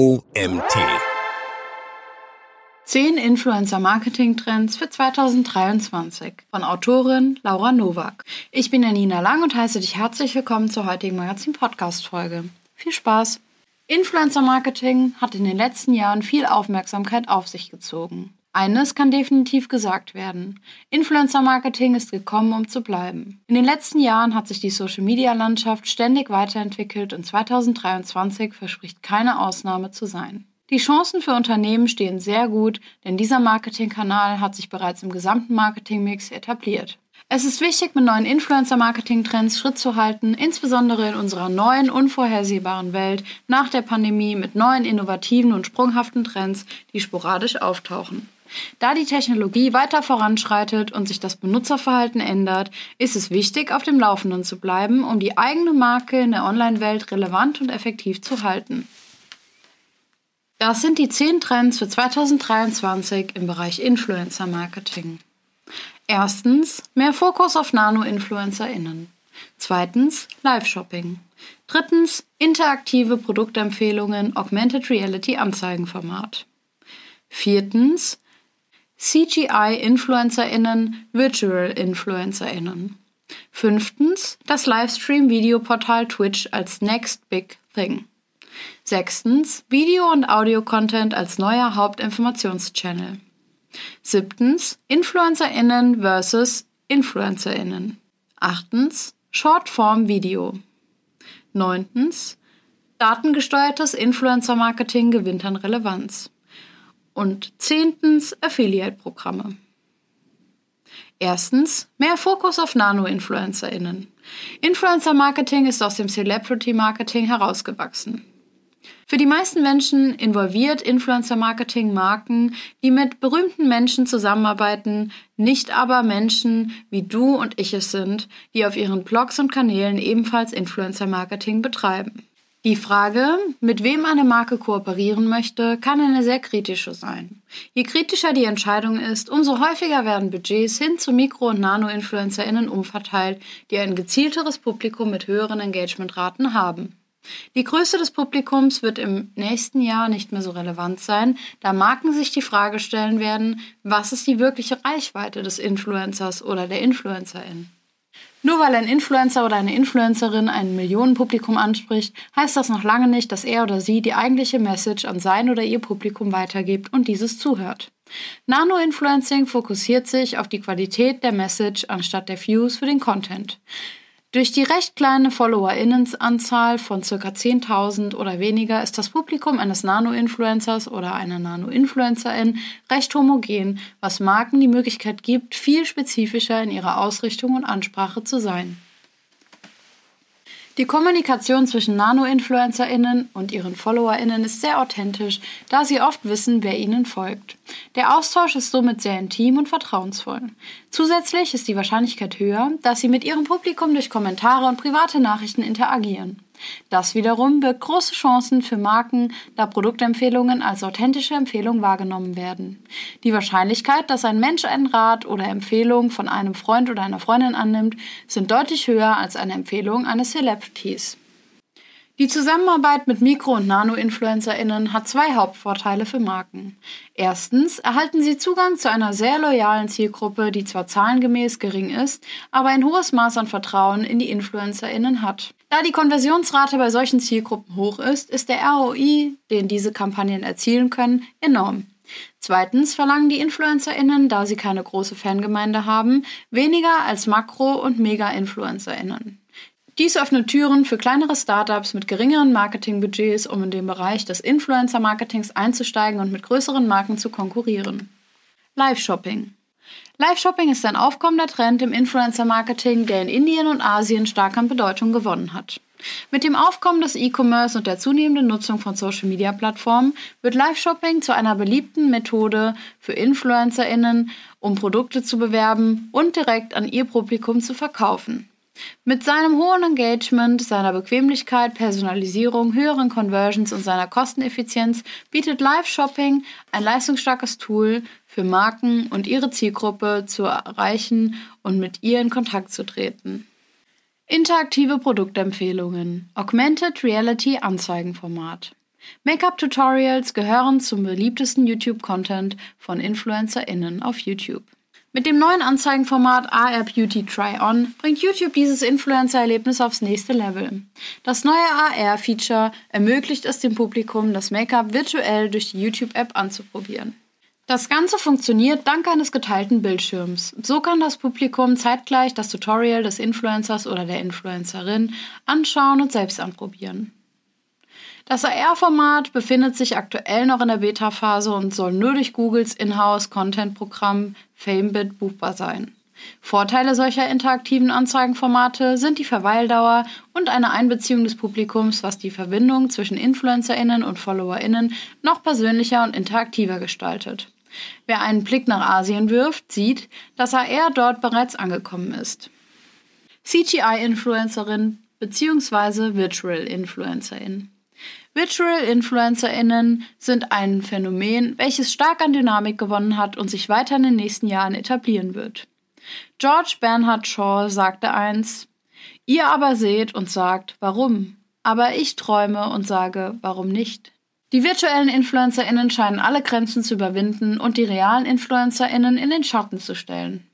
OMT. 10 Influencer-Marketing-Trends für 2023 von Autorin Laura Nowak. Ich bin Janina Lang und heiße dich herzlich willkommen zur heutigen Magazin-Podcast-Folge. Viel Spaß! Influencer-Marketing hat in den letzten Jahren viel Aufmerksamkeit auf sich gezogen. Eines kann definitiv gesagt werden. Influencer-Marketing ist gekommen, um zu bleiben. In den letzten Jahren hat sich die Social-Media-Landschaft ständig weiterentwickelt und 2023 verspricht keine Ausnahme zu sein. Die Chancen für Unternehmen stehen sehr gut, denn dieser Marketingkanal hat sich bereits im gesamten Marketingmix etabliert. Es ist wichtig, mit neuen Influencer-Marketing-Trends Schritt zu halten, insbesondere in unserer neuen, unvorhersehbaren Welt nach der Pandemie mit neuen, innovativen und sprunghaften Trends, die sporadisch auftauchen. Da die Technologie weiter voranschreitet und sich das Benutzerverhalten ändert, ist es wichtig, auf dem Laufenden zu bleiben, um die eigene Marke in der Online-Welt relevant und effektiv zu halten. Das sind die 10 Trends für 2023 im Bereich Influencer Marketing. Erstens, mehr Fokus auf Nano-InfluencerInnen. Zweitens, Live-Shopping. Drittens, interaktive Produktempfehlungen, Augmented Reality Anzeigenformat. Viertens, CGI-InfluencerInnen, Virtual-InfluencerInnen. Fünftens, das Livestream-Videoportal Twitch als Next Big Thing. Sechstens, Video- und Audio-Content als neuer Hauptinformationschannel. Siebtens, InfluencerInnen versus InfluencerInnen. Achtens, Shortform-Video. Neuntens, datengesteuertes Influencer-Marketing gewinnt an Relevanz. Und zehntens Affiliate-Programme. Erstens, mehr Fokus auf Nano-InfluencerInnen. Influencer-Marketing ist aus dem Celebrity-Marketing herausgewachsen. Für die meisten Menschen involviert Influencer-Marketing Marken, die mit berühmten Menschen zusammenarbeiten, nicht aber Menschen wie du und ich es sind, die auf ihren Blogs und Kanälen ebenfalls Influencer-Marketing betreiben. Die Frage, mit wem eine Marke kooperieren möchte, kann eine sehr kritische sein. Je kritischer die Entscheidung ist, umso häufiger werden Budgets hin zu Mikro- und Nano-InfluencerInnen umverteilt, die ein gezielteres Publikum mit höheren Engagementraten haben. Die Größe des Publikums wird im nächsten Jahr nicht mehr so relevant sein, da Marken sich die Frage stellen werden, was ist die wirkliche Reichweite des Influencers oder der Influencerin. Nur weil ein Influencer oder eine Influencerin ein Millionenpublikum anspricht, heißt das noch lange nicht, dass er oder sie die eigentliche Message an sein oder ihr Publikum weitergibt und dieses zuhört. Nano-Influencing fokussiert sich auf die Qualität der Message anstatt der Views für den Content. Durch die recht kleine FollowerInnenanzahl von ca. 10.000 oder weniger ist das Publikum eines Nano-Influencers oder einer Nano-Influencerin recht homogen, was Marken die Möglichkeit gibt, viel spezifischer in ihrer Ausrichtung und Ansprache zu sein. Die Kommunikation zwischen Nano-InfluencerInnen und ihren FollowerInnen ist sehr authentisch, da sie oft wissen, wer ihnen folgt. Der Austausch ist somit sehr intim und vertrauensvoll. Zusätzlich ist die Wahrscheinlichkeit höher, dass sie mit ihrem Publikum durch Kommentare und private Nachrichten interagieren. Das wiederum birgt große Chancen für Marken, da Produktempfehlungen als authentische Empfehlung wahrgenommen werden. Die Wahrscheinlichkeit, dass ein Mensch einen Rat oder Empfehlung von einem Freund oder einer Freundin annimmt, sind deutlich höher als eine Empfehlung eines Celebrities. Die Zusammenarbeit mit Mikro- und Nano-InfluencerInnen hat zwei Hauptvorteile für Marken. Erstens erhalten sie Zugang zu einer sehr loyalen Zielgruppe, die zwar zahlengemäß gering ist, aber ein hohes Maß an Vertrauen in die InfluencerInnen hat. Da die Konversionsrate bei solchen Zielgruppen hoch ist, ist der ROI, den diese Kampagnen erzielen können, enorm. Zweitens verlangen die InfluencerInnen, da sie keine große Fangemeinde haben, weniger als Makro- und Mega-InfluencerInnen. Dies öffnet Türen für kleinere Startups mit geringeren Marketingbudgets, um in den Bereich des Influencer-Marketings einzusteigen und mit größeren Marken zu konkurrieren. Live-Shopping. Live-Shopping ist ein aufkommender Trend im Influencer-Marketing, der in Indien und Asien stark an Bedeutung gewonnen hat. Mit dem Aufkommen des E-Commerce und der zunehmenden Nutzung von Social-Media-Plattformen wird Live-Shopping zu einer beliebten Methode für InfluencerInnen, um Produkte zu bewerben und direkt an ihr Publikum zu verkaufen. Mit seinem hohen Engagement, seiner Bequemlichkeit, Personalisierung, höheren Conversions und seiner Kosteneffizienz bietet Live-Shopping ein leistungsstarkes Tool für Marken und ihre Zielgruppe zu erreichen und mit ihr in Kontakt zu treten. Interaktive Produktempfehlungen. Augmented Reality Anzeigenformat. Make-up-Tutorials gehören zum beliebtesten YouTube-Content von InfluencerInnen auf YouTube. Mit dem neuen Anzeigenformat AR Beauty Try On bringt YouTube dieses Influencer-Erlebnis aufs nächste Level. Das neue AR-Feature ermöglicht es dem Publikum, das Make-up virtuell durch die YouTube-App anzuprobieren. Das Ganze funktioniert dank eines geteilten Bildschirms. So kann das Publikum zeitgleich das Tutorial des Influencers oder der Influencerin anschauen und selbst anprobieren. Das AR-Format befindet sich aktuell noch in der Beta-Phase und soll nur durch Googles Inhouse-Content-Programm FameBit buchbar sein. Vorteile solcher interaktiven Anzeigenformate sind die Verweildauer und eine Einbeziehung des Publikums, was die Verbindung zwischen InfluencerInnen und FollowerInnen noch persönlicher und interaktiver gestaltet. Wer einen Blick nach Asien wirft, sieht, dass AR dort bereits angekommen ist. CGI-Influencerin bzw. Virtual Influencerin. Virtual InfluencerInnen sind ein Phänomen, welches stark an Dynamik gewonnen hat und sich weiter in den nächsten Jahren etablieren wird. George Bernhard Shaw sagte eins, Ihr aber seht und sagt, warum? Aber ich träume und sage, warum nicht? Die virtuellen InfluencerInnen scheinen alle Grenzen zu überwinden und die realen InfluencerInnen in den Schatten zu stellen.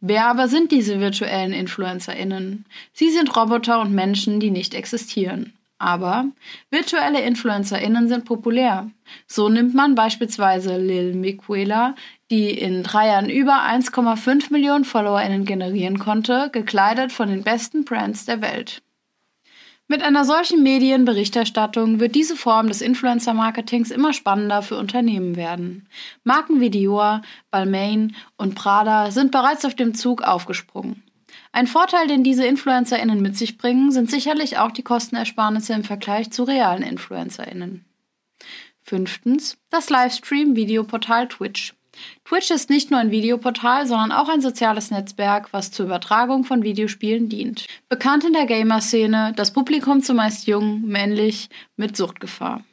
Wer aber sind diese virtuellen InfluencerInnen? Sie sind Roboter und Menschen, die nicht existieren. Aber virtuelle InfluencerInnen sind populär. So nimmt man beispielsweise Lil Miquela, die in drei Jahren über 1,5 Millionen FollowerInnen generieren konnte, gekleidet von den besten Brands der Welt. Mit einer solchen Medienberichterstattung wird diese Form des Influencer-Marketings immer spannender für Unternehmen werden. Marken wie Dior, Balmain und Prada sind bereits auf dem Zug aufgesprungen. Ein Vorteil, den diese InfluencerInnen mit sich bringen, sind sicherlich auch die Kostenersparnisse im Vergleich zu realen InfluencerInnen. Fünftens, das Livestream-Videoportal Twitch. Twitch ist nicht nur ein Videoportal, sondern auch ein soziales Netzwerk, was zur Übertragung von Videospielen dient. Bekannt in der Gamer-Szene, das Publikum zumeist jung, männlich, mit Suchtgefahr.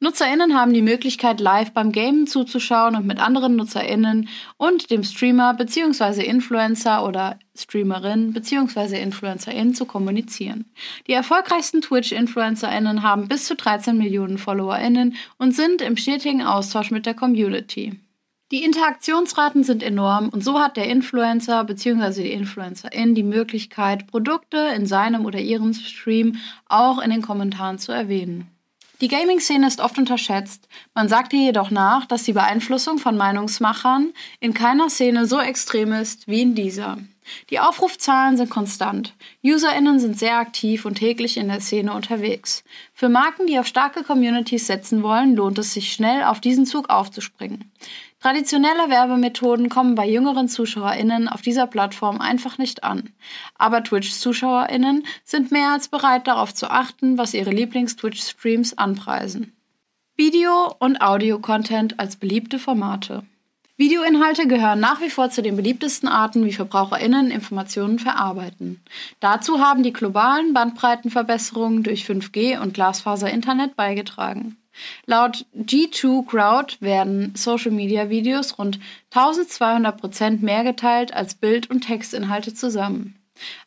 NutzerInnen haben die Möglichkeit, live beim Gamen zuzuschauen und mit anderen NutzerInnen und dem Streamer bzw. Influencer oder Streamerin bzw. Influencerin zu kommunizieren. Die erfolgreichsten Twitch-InfluencerInnen haben bis zu 13 Millionen FollowerInnen und sind im stetigen Austausch mit der Community. Die Interaktionsraten sind enorm und so hat der Influencer bzw. die Influencerin die Möglichkeit, Produkte in seinem oder ihrem Stream auch in den Kommentaren zu erwähnen. Die Gaming-Szene ist oft unterschätzt. Man sagt ihr jedoch nach, dass die Beeinflussung von Meinungsmachern in keiner Szene so extrem ist wie in dieser. Die Aufrufzahlen sind konstant. UserInnen sind sehr aktiv und täglich in der Szene unterwegs. Für Marken, die auf starke Communities setzen wollen, lohnt es sich schnell auf diesen Zug aufzuspringen. Traditionelle Werbemethoden kommen bei jüngeren ZuschauerInnen auf dieser Plattform einfach nicht an. Aber Twitch-ZuschauerInnen sind mehr als bereit darauf zu achten, was ihre Lieblings-Twitch-Streams anpreisen. Video- und Audio-Content als beliebte Formate. Videoinhalte gehören nach wie vor zu den beliebtesten Arten, wie VerbraucherInnen Informationen verarbeiten. Dazu haben die globalen Bandbreitenverbesserungen durch 5G und Glasfaser-Internet beigetragen. Laut G2 Crowd werden Social-Media-Videos rund 1200 Prozent mehr geteilt als Bild- und Textinhalte zusammen.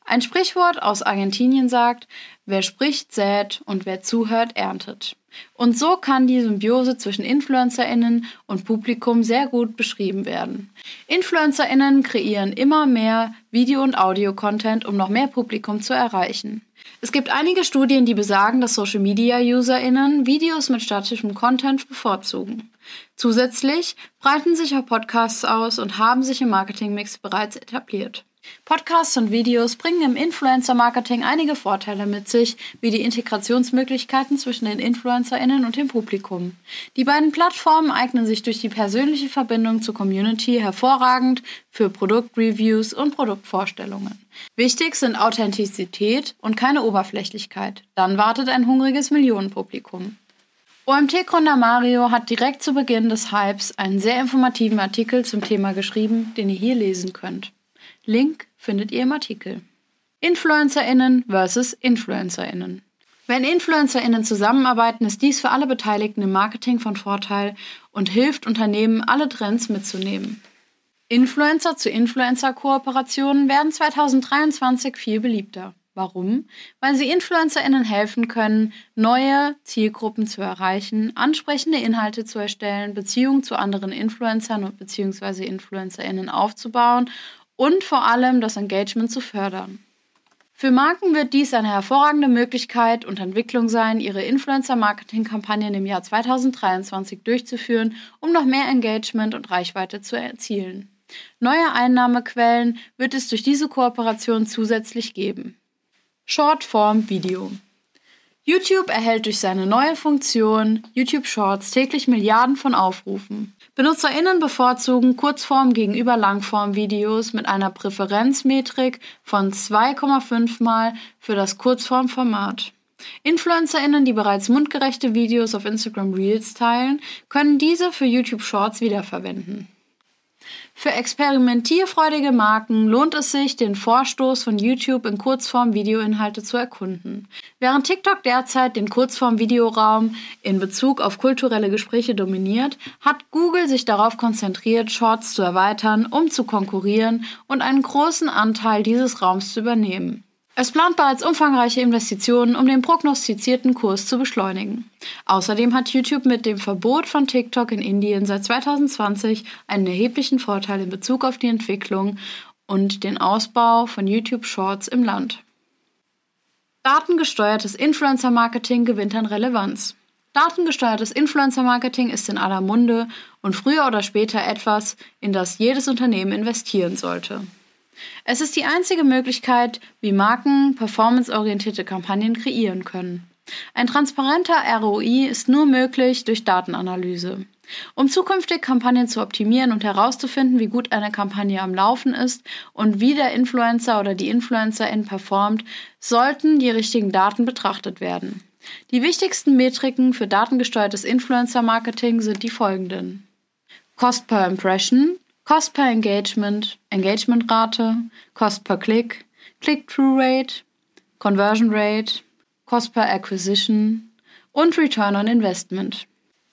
Ein Sprichwort aus Argentinien sagt, wer spricht, sät und wer zuhört, erntet. Und so kann die Symbiose zwischen Influencerinnen und Publikum sehr gut beschrieben werden. Influencerinnen kreieren immer mehr Video- und Audio-Content, um noch mehr Publikum zu erreichen. Es gibt einige Studien, die besagen, dass Social-Media-UserInnen Videos mit statischem Content bevorzugen. Zusätzlich breiten sich auch Podcasts aus und haben sich im Marketingmix bereits etabliert. Podcasts und Videos bringen im Influencer-Marketing einige Vorteile mit sich, wie die Integrationsmöglichkeiten zwischen den InfluencerInnen und dem Publikum. Die beiden Plattformen eignen sich durch die persönliche Verbindung zur Community hervorragend für Produktreviews und Produktvorstellungen. Wichtig sind Authentizität und keine Oberflächlichkeit. Dann wartet ein hungriges Millionenpublikum. OMT-Gründer Mario hat direkt zu Beginn des Hypes einen sehr informativen Artikel zum Thema geschrieben, den ihr hier lesen könnt. Link findet ihr im Artikel. InfluencerInnen versus InfluencerInnen. Wenn InfluencerInnen zusammenarbeiten, ist dies für alle Beteiligten im Marketing von Vorteil und hilft Unternehmen, alle Trends mitzunehmen. Influencer zu Influencer-Kooperationen werden 2023 viel beliebter. Warum? Weil sie InfluencerInnen helfen können, neue Zielgruppen zu erreichen, ansprechende Inhalte zu erstellen, Beziehungen zu anderen Influencern bzw. InfluencerInnen aufzubauen und vor allem das Engagement zu fördern. Für Marken wird dies eine hervorragende Möglichkeit und Entwicklung sein, ihre Influencer-Marketing-Kampagnen im Jahr 2023 durchzuführen, um noch mehr Engagement und Reichweite zu erzielen. Neue Einnahmequellen wird es durch diese Kooperation zusätzlich geben. Shortform Video. YouTube erhält durch seine neue Funktion YouTube Shorts täglich Milliarden von Aufrufen. BenutzerInnen bevorzugen Kurzform gegenüber Langform-Videos mit einer Präferenzmetrik von 2,5 mal für das Kurzformformat. InfluencerInnen, die bereits mundgerechte Videos auf Instagram Reels teilen, können diese für YouTube Shorts wiederverwenden. Für experimentierfreudige Marken lohnt es sich, den Vorstoß von YouTube in Kurzform-Videoinhalte zu erkunden. Während TikTok derzeit den Kurzform-Videoraum in Bezug auf kulturelle Gespräche dominiert, hat Google sich darauf konzentriert, Shorts zu erweitern, um zu konkurrieren und einen großen Anteil dieses Raums zu übernehmen. Es plant bereits umfangreiche Investitionen, um den prognostizierten Kurs zu beschleunigen. Außerdem hat YouTube mit dem Verbot von TikTok in Indien seit 2020 einen erheblichen Vorteil in Bezug auf die Entwicklung und den Ausbau von YouTube Shorts im Land. Datengesteuertes Influencer-Marketing gewinnt an Relevanz. Datengesteuertes Influencer-Marketing ist in aller Munde und früher oder später etwas, in das jedes Unternehmen investieren sollte. Es ist die einzige Möglichkeit, wie Marken performanceorientierte Kampagnen kreieren können. Ein transparenter ROI ist nur möglich durch Datenanalyse. Um zukünftig Kampagnen zu optimieren und herauszufinden, wie gut eine Kampagne am Laufen ist und wie der Influencer oder die Influencerin performt, sollten die richtigen Daten betrachtet werden. Die wichtigsten Metriken für datengesteuertes Influencer-Marketing sind die folgenden. Cost per Impression, Cost per Engagement, Engagementrate, Cost per Click, Click-Through Rate, Conversion Rate, Cost per Acquisition und Return on Investment.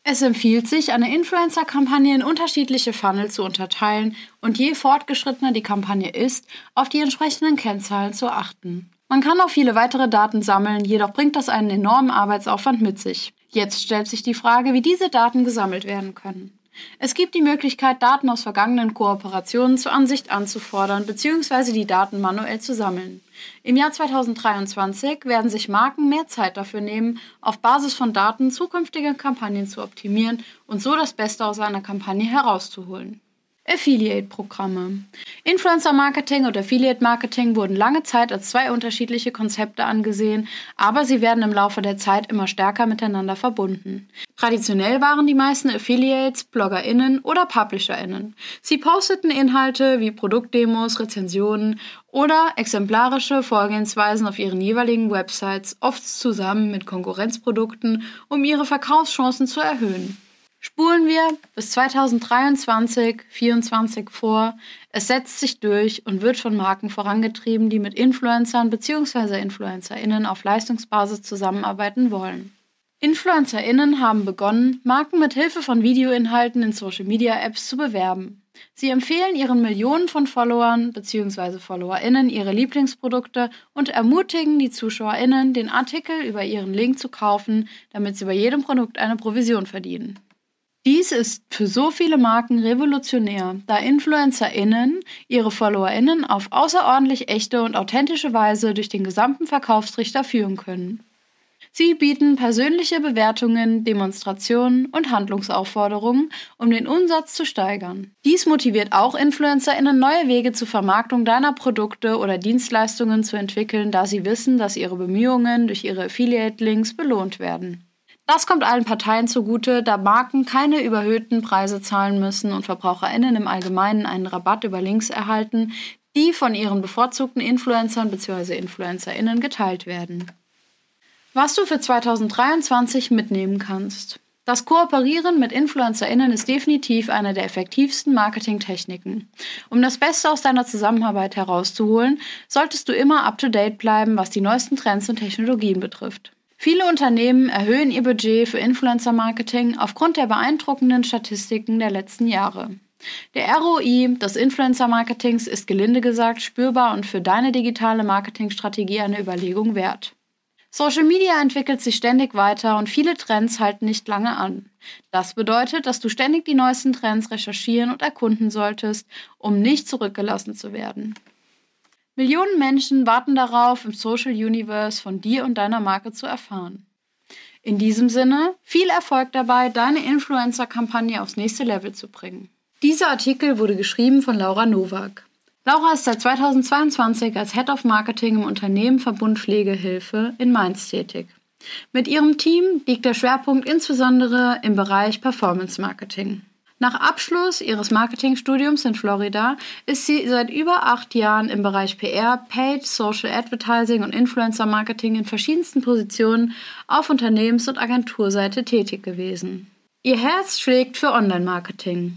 Es empfiehlt sich, eine Influencer-Kampagne in unterschiedliche Funnel zu unterteilen und je fortgeschrittener die Kampagne ist, auf die entsprechenden Kennzahlen zu achten. Man kann auch viele weitere Daten sammeln, jedoch bringt das einen enormen Arbeitsaufwand mit sich. Jetzt stellt sich die Frage, wie diese Daten gesammelt werden können. Es gibt die Möglichkeit, Daten aus vergangenen Kooperationen zur Ansicht anzufordern bzw. die Daten manuell zu sammeln. Im Jahr 2023 werden sich Marken mehr Zeit dafür nehmen, auf Basis von Daten zukünftige Kampagnen zu optimieren und so das Beste aus einer Kampagne herauszuholen. Affiliate-Programme. Influencer-Marketing und Affiliate-Marketing wurden lange Zeit als zwei unterschiedliche Konzepte angesehen, aber sie werden im Laufe der Zeit immer stärker miteinander verbunden. Traditionell waren die meisten Affiliates BloggerInnen oder PublisherInnen. Sie posteten Inhalte wie Produktdemos, Rezensionen oder exemplarische Vorgehensweisen auf ihren jeweiligen Websites, oft zusammen mit Konkurrenzprodukten, um ihre Verkaufschancen zu erhöhen. Spulen wir bis 2023, 2024 vor. Es setzt sich durch und wird von Marken vorangetrieben, die mit Influencern bzw. InfluencerInnen auf Leistungsbasis zusammenarbeiten wollen. InfluencerInnen haben begonnen, Marken mit Hilfe von Videoinhalten in Social Media Apps zu bewerben. Sie empfehlen ihren Millionen von Followern bzw. FollowerInnen ihre Lieblingsprodukte und ermutigen die ZuschauerInnen, den Artikel über ihren Link zu kaufen, damit sie bei jedem Produkt eine Provision verdienen. Dies ist für so viele Marken revolutionär, da InfluencerInnen ihre FollowerInnen auf außerordentlich echte und authentische Weise durch den gesamten Verkaufstrichter führen können. Sie bieten persönliche Bewertungen, Demonstrationen und Handlungsaufforderungen, um den Umsatz zu steigern. Dies motiviert auch InfluencerInnen, neue Wege zur Vermarktung deiner Produkte oder Dienstleistungen zu entwickeln, da sie wissen, dass ihre Bemühungen durch ihre Affiliate-Links belohnt werden. Das kommt allen Parteien zugute, da Marken keine überhöhten Preise zahlen müssen und VerbraucherInnen im Allgemeinen einen Rabatt über Links erhalten, die von ihren bevorzugten Influencern bzw. InfluencerInnen geteilt werden. Was du für 2023 mitnehmen kannst. Das Kooperieren mit InfluencerInnen ist definitiv eine der effektivsten Marketingtechniken. Um das Beste aus deiner Zusammenarbeit herauszuholen, solltest du immer up to date bleiben, was die neuesten Trends und Technologien betrifft. Viele Unternehmen erhöhen ihr Budget für Influencer-Marketing aufgrund der beeindruckenden Statistiken der letzten Jahre. Der ROI des Influencer-Marketings ist gelinde gesagt spürbar und für deine digitale Marketingstrategie eine Überlegung wert. Social Media entwickelt sich ständig weiter und viele Trends halten nicht lange an. Das bedeutet, dass du ständig die neuesten Trends recherchieren und erkunden solltest, um nicht zurückgelassen zu werden. Millionen Menschen warten darauf, im Social Universe von dir und deiner Marke zu erfahren. In diesem Sinne, viel Erfolg dabei, deine Influencer-Kampagne aufs nächste Level zu bringen. Dieser Artikel wurde geschrieben von Laura Nowak. Laura ist seit 2022 als Head of Marketing im Unternehmen Verbund Pflegehilfe in Mainz tätig. Mit ihrem Team liegt der Schwerpunkt insbesondere im Bereich Performance Marketing. Nach Abschluss ihres Marketingstudiums in Florida ist sie seit über acht Jahren im Bereich PR, Paid, Social Advertising und Influencer Marketing in verschiedensten Positionen auf Unternehmens- und Agenturseite tätig gewesen. Ihr Herz schlägt für Online-Marketing.